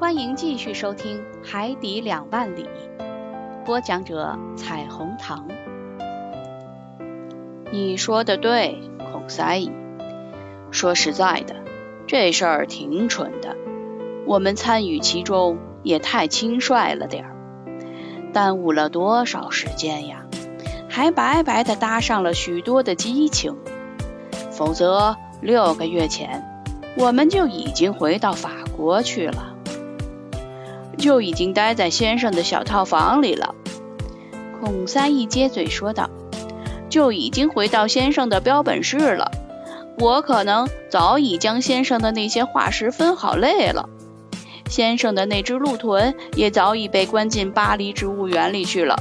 欢迎继续收听《海底两万里》，播讲者彩虹糖。你说的对，孔塞伊。说实在的，这事儿挺蠢的，我们参与其中也太轻率了点儿，耽误了多少时间呀，还白白的搭上了许多的激情。否则，六个月前我们就已经回到法国去了。就已经待在先生的小套房里了，孔三一接嘴说道：“就已经回到先生的标本室了。我可能早已将先生的那些化石分好类了。先生的那只鹿豚也早已被关进巴黎植物园里去了。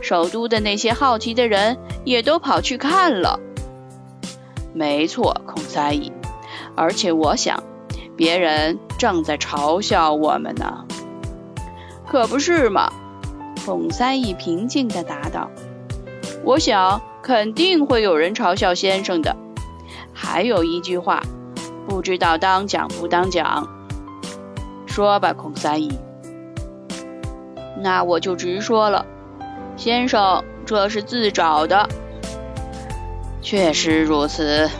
首都的那些好奇的人也都跑去看了。没错，孔三一，而且我想，别人正在嘲笑我们呢。”可不是嘛？孔三一平静地答道：“我想肯定会有人嘲笑先生的。还有一句话，不知道当讲不当讲。说吧，孔三义。那我就直说了，先生，这是自找的。确实如此。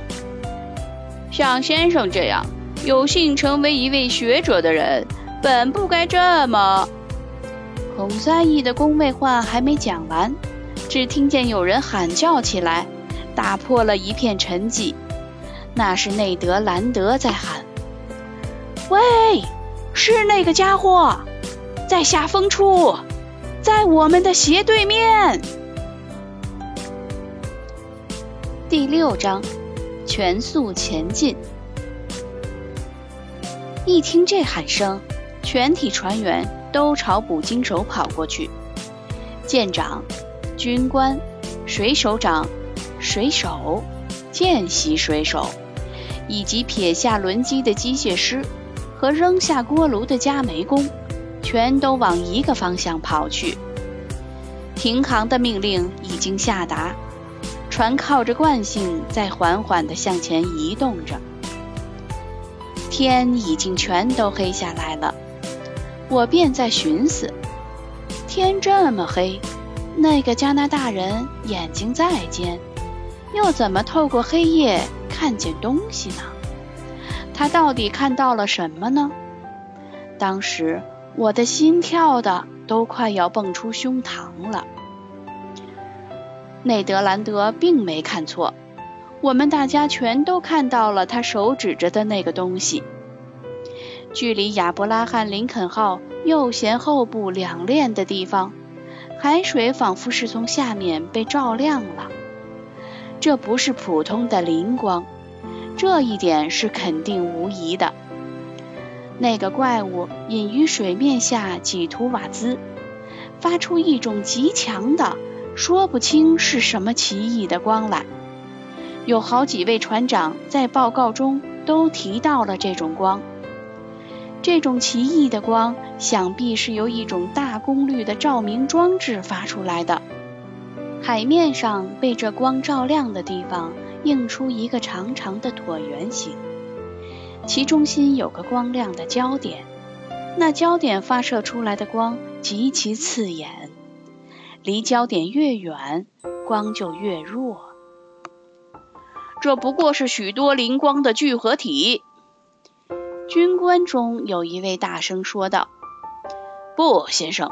像先生这样有幸成为一位学者的人，本不该这么……”孔三义的宫妹话还没讲完，只听见有人喊叫起来，打破了一片沉寂。那是内德兰德在喊：“喂，是那个家伙，在下风处，在我们的斜对面。”第六章，全速前进。一听这喊声，全体船员。都朝捕鲸手跑过去，舰长、军官、水手长、水手、见习水手，以及撇下轮机的机械师和扔下锅炉的加煤工，全都往一个方向跑去。停航的命令已经下达，船靠着惯性在缓缓地向前移动着。天已经全都黑下来了。我便在寻思：天这么黑，那个加拿大人眼睛再尖，又怎么透过黑夜看见东西呢？他到底看到了什么呢？当时我的心跳的都快要蹦出胸膛了。内德兰德并没看错，我们大家全都看到了他手指着的那个东西。距离亚伯拉罕·林肯号右舷后部两链的地方，海水仿佛是从下面被照亮了。这不是普通的灵光，这一点是肯定无疑的。那个怪物隐于水面下几图瓦兹，发出一种极强的、说不清是什么奇异的光来。有好几位船长在报告中都提到了这种光。这种奇异的光，想必是由一种大功率的照明装置发出来的。海面上被这光照亮的地方，映出一个长长的椭圆形，其中心有个光亮的焦点。那焦点发射出来的光极其刺眼，离焦点越远，光就越弱。这不过是许多灵光的聚合体。军官中有一位大声说道：“不，先生，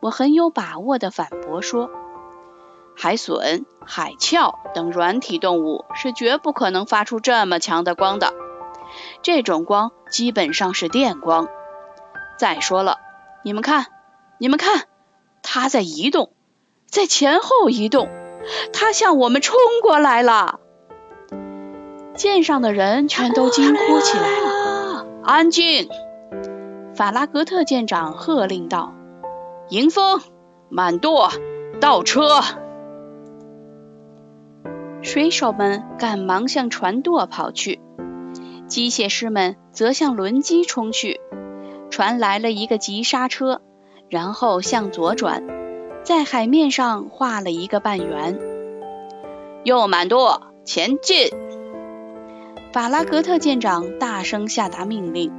我很有把握地反驳说，海隼、海鞘等软体动物是绝不可能发出这么强的光的。这种光基本上是电光。再说了，你们看，你们看，它在移动，在前后移动，它向我们冲过来了。”舰上的人全都惊呼起来。安静！法拉格特舰长喝令道：“迎风，满舵，倒车！”水手们赶忙向船舵跑去，机械师们则向轮机冲去。船来了一个急刹车，然后向左转，在海面上画了一个半圆。又满舵，前进！法拉格特舰长大声下达命令，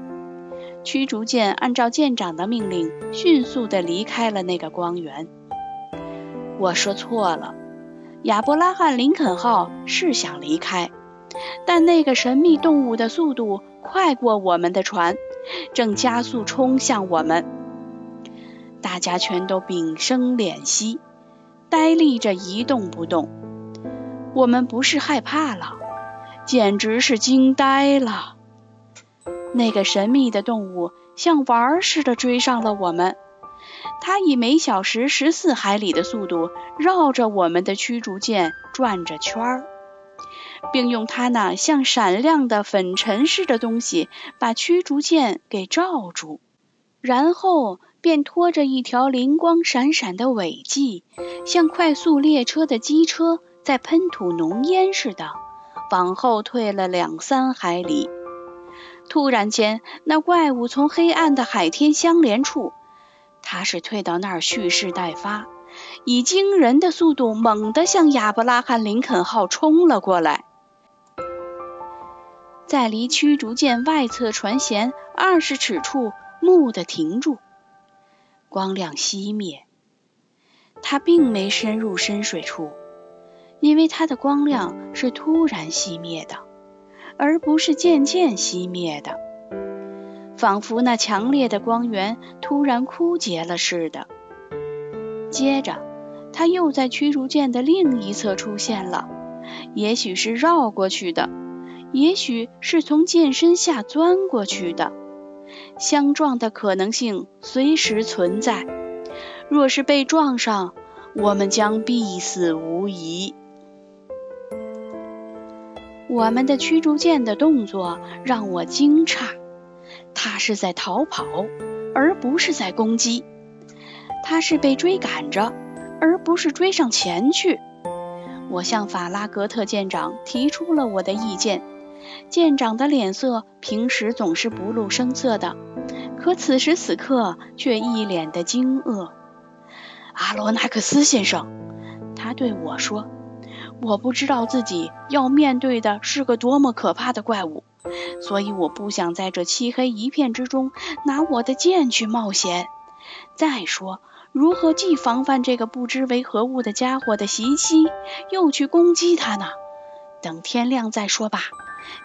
驱逐舰按照舰长的命令，迅速地离开了那个光源。我说错了，亚伯拉罕·林肯号是想离开，但那个神秘动物的速度快过我们的船，正加速冲向我们。大家全都屏声敛息，呆立着一动不动。我们不是害怕了，简直是惊呆了。那个神秘的动物像玩儿似的追上了我们，它以每小时十四海里的速度绕着我们的驱逐舰转着圈儿，并用它那像闪亮的粉尘似的东西把驱逐舰给罩住，然后便拖着一条灵光闪闪的尾迹，像快速列车的机车在喷吐浓烟似的，往后退了两三海里。突然间，那怪物从黑暗的海天相连处，它是退到那儿蓄势待发，以惊人的速度猛地向亚伯拉罕·林肯号冲了过来，在离驱逐舰外侧船舷二十尺处蓦地停住，光亮熄灭。它并没深入深水处，因为它的光亮是突然熄灭的。而不是渐渐熄灭的，仿佛那强烈的光源突然枯竭了似的。接着，它又在驱逐舰的另一侧出现了，也许是绕过去的，也许是从舰身下钻过去的。相撞的可能性随时存在，若是被撞上，我们将必死无疑。我们的驱逐舰的动作让我惊诧，它是在逃跑，而不是在攻击；它是被追赶着，而不是追上前去。我向法拉格特舰长提出了我的意见，舰长的脸色平时总是不露声色的，可此时此刻却一脸的惊愕。阿罗纳克斯先生，他对我说。我不知道自己要面对的是个多么可怕的怪物，所以我不想在这漆黑一片之中拿我的剑去冒险。再说，如何既防范这个不知为何物的家伙的袭击，又去攻击他呢？等天亮再说吧。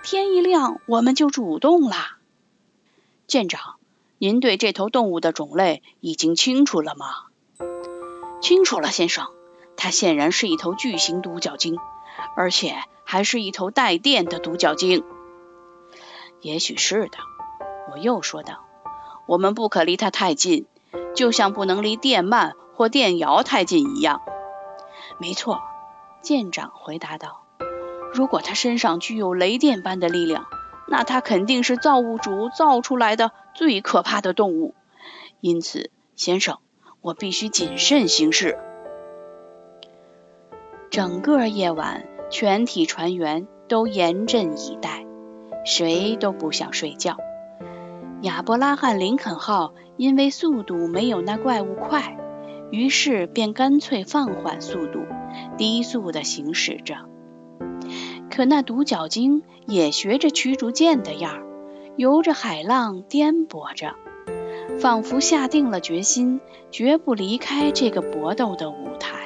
天一亮，我们就主动了。舰长，您对这头动物的种类已经清楚了吗？清楚了，先生。它显然是一头巨型独角鲸，而且还是一头带电的独角鲸。也许是的，我又说道。我们不可离它太近，就像不能离电鳗或电鳐太近一样。没错，舰长回答道。如果它身上具有雷电般的力量，那它肯定是造物主造出来的最可怕的动物。因此，先生，我必须谨慎行事。整个夜晚，全体船员都严阵以待，谁都不想睡觉。亚伯拉罕·林肯号因为速度没有那怪物快，于是便干脆放缓速度，低速的行驶着。可那独角鲸也学着驱逐舰的样儿，游着海浪，颠簸着，仿佛下定了决心，绝不离开这个搏斗的舞台。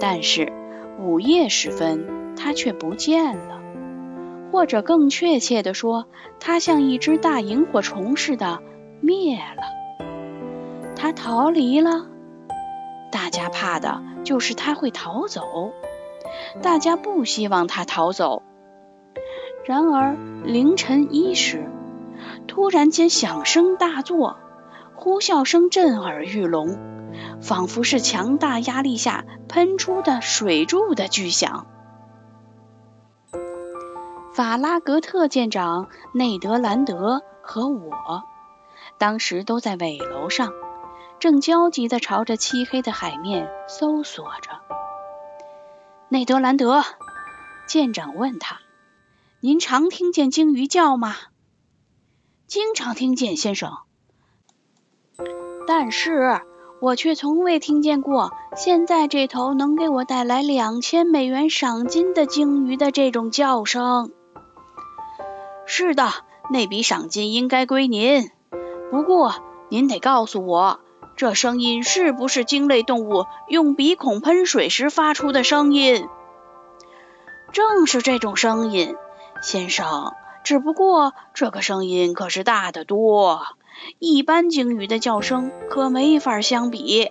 但是午夜时分，它却不见了，或者更确切地说，它像一只大萤火虫似的灭了。它逃离了。大家怕的就是它会逃走，大家不希望它逃走。然而凌晨一时，突然间响声大作，呼啸声震耳欲聋。仿佛是强大压力下喷出的水柱的巨响。法拉格特舰长内德兰德和我当时都在尾楼上，正焦急地朝着漆黑的海面搜索着。内德兰德舰长问他：“您常听见鲸鱼叫吗？”“经常听见，先生。”但是。我却从未听见过现在这头能给我带来两千美元赏金的鲸鱼的这种叫声。是的，那笔赏金应该归您。不过，您得告诉我，这声音是不是鲸类动物用鼻孔喷水时发出的声音？正是这种声音，先生。只不过这个声音可是大得多，一般鲸鱼的叫声可没法相比。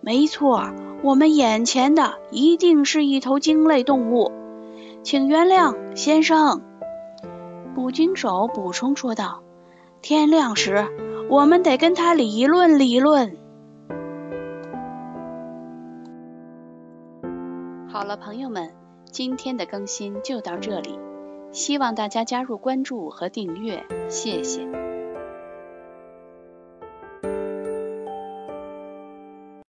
没错，我们眼前的一定是一头鲸类动物。请原谅，先生。捕鲸手补充说道：“天亮时，我们得跟他理论理论。”好了，朋友们，今天的更新就到这里。希望大家加入关注和订阅，谢谢。